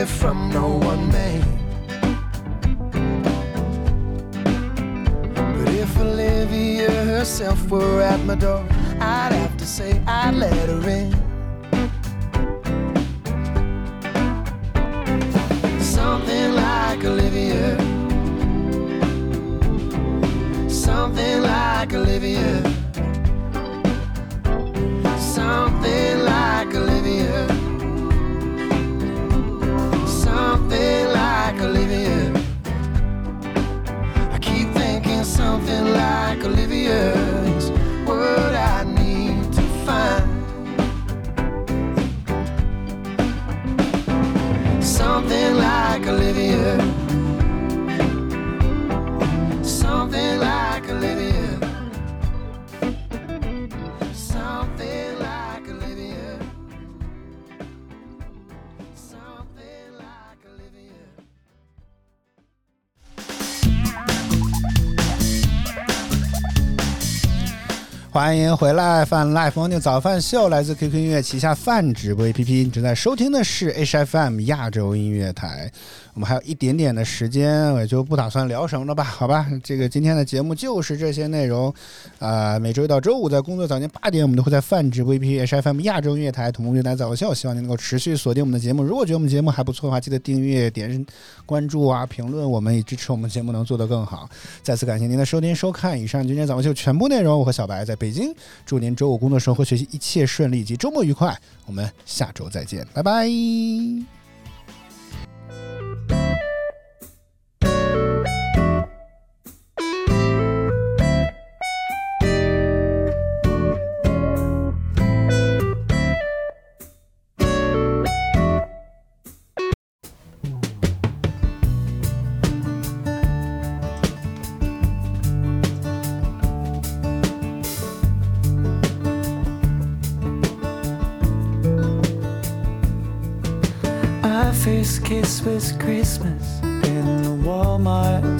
Away from no one man. But if Olivia herself were at my door, I'd have to say I'd let her in. 欢迎回来，饭 Life Morning 早饭秀来自 QQ 音乐旗下饭直播 APP，你正在收听的是 HFM 亚洲音乐台。我们还有一点点的时间，我也就不打算聊什么了吧？好吧，这个今天的节目就是这些内容。啊、每周一到周五在工作早间八点，我们都会在饭直播 APP HFM 亚洲音乐台同步乐台早秀，希望您能够持续锁定我们的节目。如果觉得我们节目还不错的话，记得订阅、点关注啊、评论，我们也支持我们节目能做得更好。再次感谢您的收听收看，以上今天早上秀全部内容。我和小白在北京，祝您周五工作生活学习一切顺利以及周末愉快。我们下周再见，拜拜。Christmas, Christmas in the Walmart.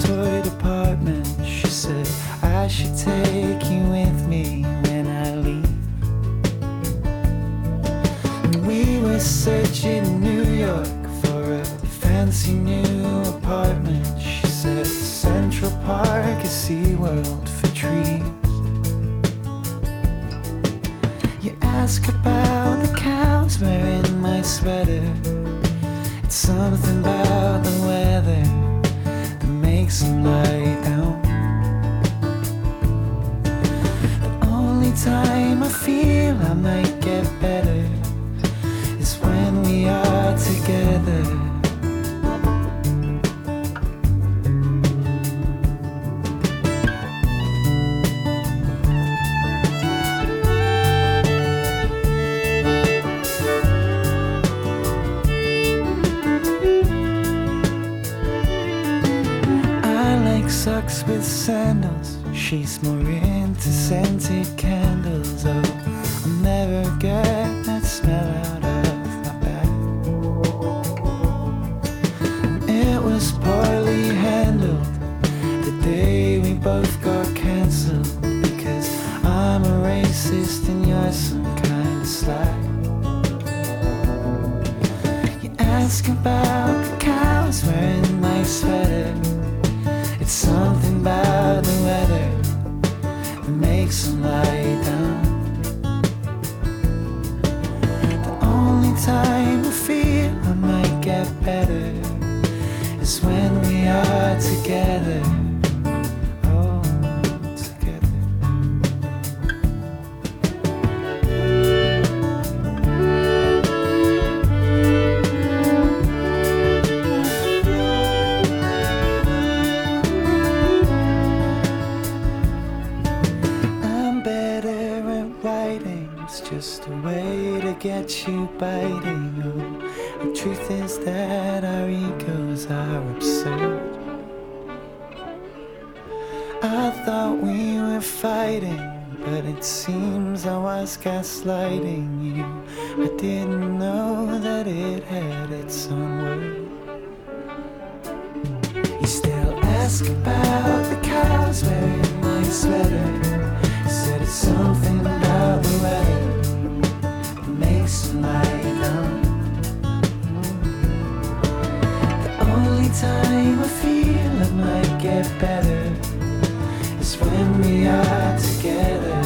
Ask about the cows wearing my sweater. It's something about the weather that makes them lie down. The only time I feel I might get better is when we are together. Get you biting. Oh, the truth is that our egos are absurd. I thought we were fighting, but it seems I was gaslighting you. I didn't know that it had its own word. You still ask about the cows wearing my sweater. Said it's something about the weather time I feel might get better is when we are together.